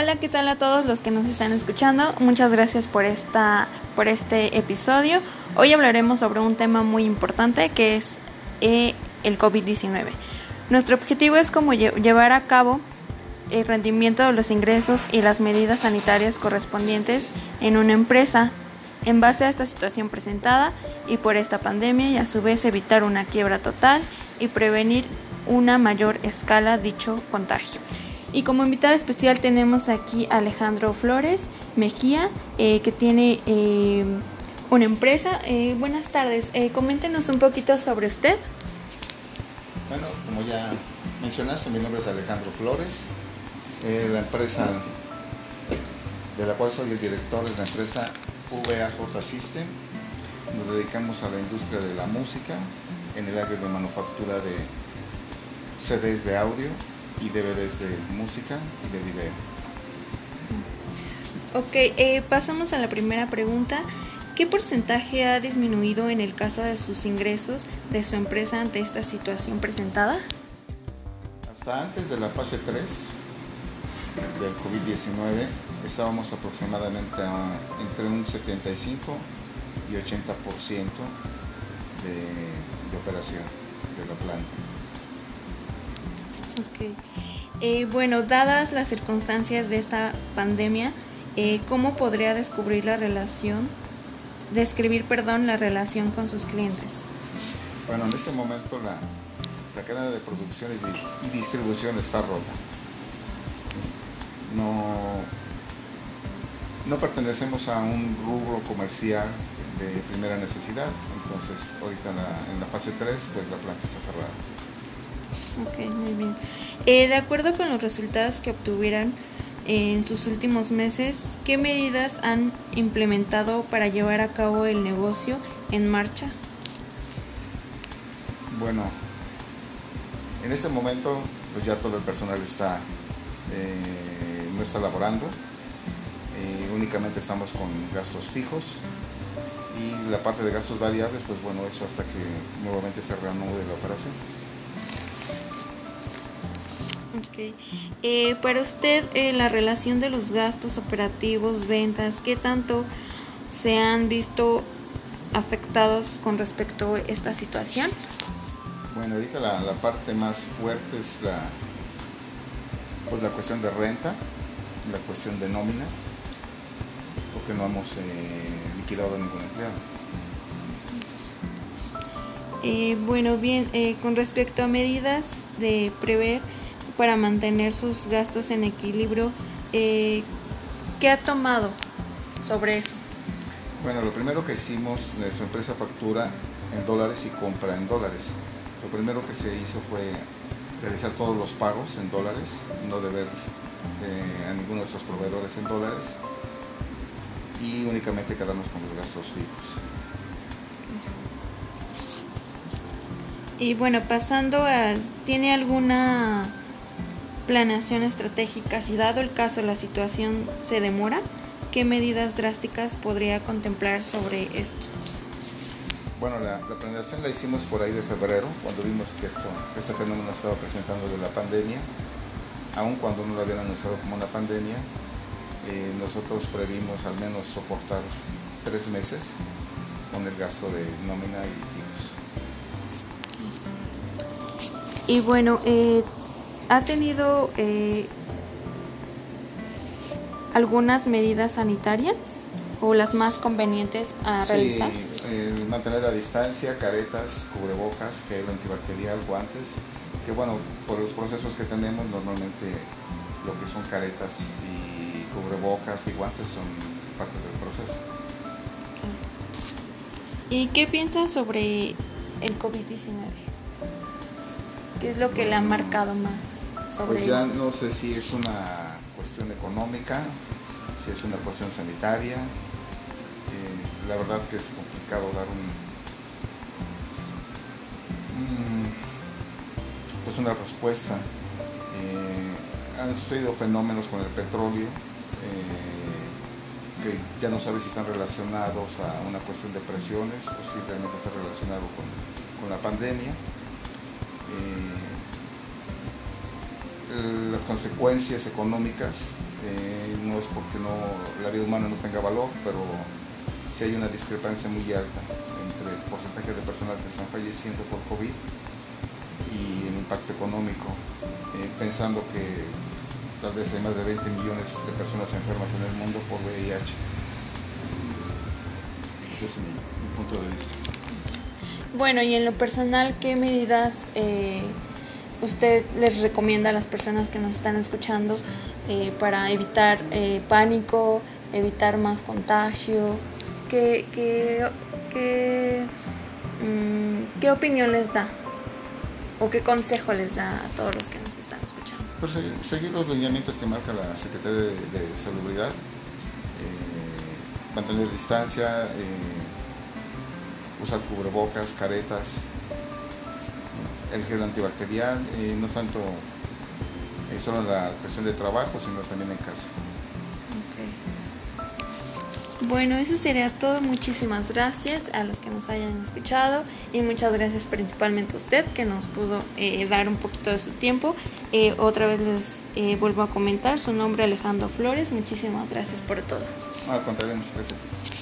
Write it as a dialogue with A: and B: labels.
A: Hola, ¿qué tal a todos los que nos están escuchando? Muchas gracias por esta por este episodio. Hoy hablaremos sobre un tema muy importante que es eh, el COVID-19. Nuestro objetivo es cómo llevar a cabo el rendimiento de los ingresos y las medidas sanitarias correspondientes en una empresa en base a esta situación presentada y por esta pandemia y a su vez evitar una quiebra total y prevenir una mayor escala dicho contagio. Y como invitada especial tenemos aquí a Alejandro Flores Mejía, eh, que tiene eh, una empresa. Eh, buenas tardes, coméntenos un poquito sobre usted.
B: Bueno, como ya mencionaste, mi nombre es Alejandro Flores. la empresa de la cual soy el director de la empresa VAJ System. Nos dedicamos a la industria de la música en el área de manufactura de CDs de audio y DVDs de música y de video.
A: Ok, eh, pasamos a la primera pregunta. ¿Qué porcentaje ha disminuido en el caso de sus ingresos de su empresa ante esta situación presentada?
B: Hasta antes de la fase 3 del COVID-19 estábamos aproximadamente entre un 75 y 80% de, de operación de la planta.
A: Ok. Eh, bueno, dadas las circunstancias de esta pandemia, eh, ¿cómo podría descubrir la relación, describir, perdón, la relación con sus clientes?
B: Bueno, en este momento la, la cadena de producción y, distribución está rota. No, no pertenecemos a un rubro comercial de primera necesidad, entonces ahorita en la, fase 3 pues la planta está cerrada.
A: Ok, muy bien. Eh, de acuerdo con los resultados que obtuvieran en sus últimos meses, ¿qué medidas han implementado para llevar a cabo el negocio en marcha?
B: Bueno, en este momento pues ya todo el personal está, eh, no está laborando, eh, únicamente estamos con gastos fijos y la parte de gastos variables, pues bueno, eso hasta que nuevamente se reanude la operación.
A: Ok. Eh, para usted, eh, la relación de los gastos operativos, ventas, ¿qué tanto se han visto afectados con respecto a esta situación?
B: Bueno, ahorita la, la parte más fuerte es la, pues la cuestión de renta, la cuestión de nómina, porque no hemos eh, liquidado ningún empleado.
A: Eh, bueno, bien, eh, con respecto a medidas de prever para mantener sus gastos en equilibrio, ¿qué ha tomado sobre eso?
B: Bueno, lo primero que hicimos, nuestra empresa factura en dólares y compra en dólares. Lo primero que se hizo fue realizar todos los pagos en dólares, no deber a ninguno de nuestros proveedores en dólares y únicamente quedarnos con los gastos fijos.
A: Y bueno, pasando a, ¿tiene alguna planeación estratégica? Si dado el caso la situación se demora, ¿qué medidas drásticas podría contemplar sobre esto?
B: Bueno, la, planeación la hicimos por ahí de febrero, cuando vimos que esto, este fenómeno estaba presentando de la pandemia, aun cuando no lo habían anunciado como una pandemia, eh, nosotros previmos al menos soportar tres meses con el gasto de nómina y
A: fijos. Y bueno, eh, ¿ha tenido eh, algunas medidas sanitarias o las más convenientes a realizar?
B: Sí, mantener la distancia, caretas, cubrebocas, gel antibacterial, guantes, que bueno, por los procesos que tenemos normalmente lo que son caretas y cubrebocas y guantes son parte del proceso.
A: ¿Y qué piensas sobre el COVID-19? ¿Qué es lo que le ha marcado más sobre
B: Pues ya no sé si es una cuestión económica, si es una cuestión sanitaria. Eh, la verdad que es complicado dar un, pues una respuesta. Eh, han sucedido fenómenos con el petróleo eh, que ya no sabe si están relacionados a una cuestión de presiones o si realmente está relacionado con, la pandemia. Eh, las consecuencias económicas, eh, no es porque no, la vida humana no tenga valor, pero sí hay una discrepancia muy alta entre el porcentaje de personas que están falleciendo por COVID y el impacto económico, eh, pensando que tal vez hay más de 20 millones de personas enfermas en el mundo por VIH. Ese es mi, punto de vista.
A: Bueno, y en lo personal, ¿qué medidas eh, usted les recomienda a las personas que nos están escuchando eh, para evitar eh, pánico, evitar más contagio? ¿Qué, qué, mm, ¿Qué opinión les da? ¿O qué consejo les da a todos los que nos están escuchando?
B: Pues seguir los lineamientos que marca la Secretaría de, Salubridad, eh, mantener distancia, usar cubrebocas, caretas, el gel antibacterial, eh, no tanto solo en la cuestión de trabajo, sino también en casa.
A: Bueno, eso sería todo. Muchísimas gracias a los que nos hayan escuchado y muchas gracias principalmente a usted que nos pudo eh, dar un poquito de su tiempo. Eh, otra vez les eh, vuelvo a comentar su nombre Alejandro Flores. Muchísimas gracias por todo.
B: Al contrario, muchas gracias.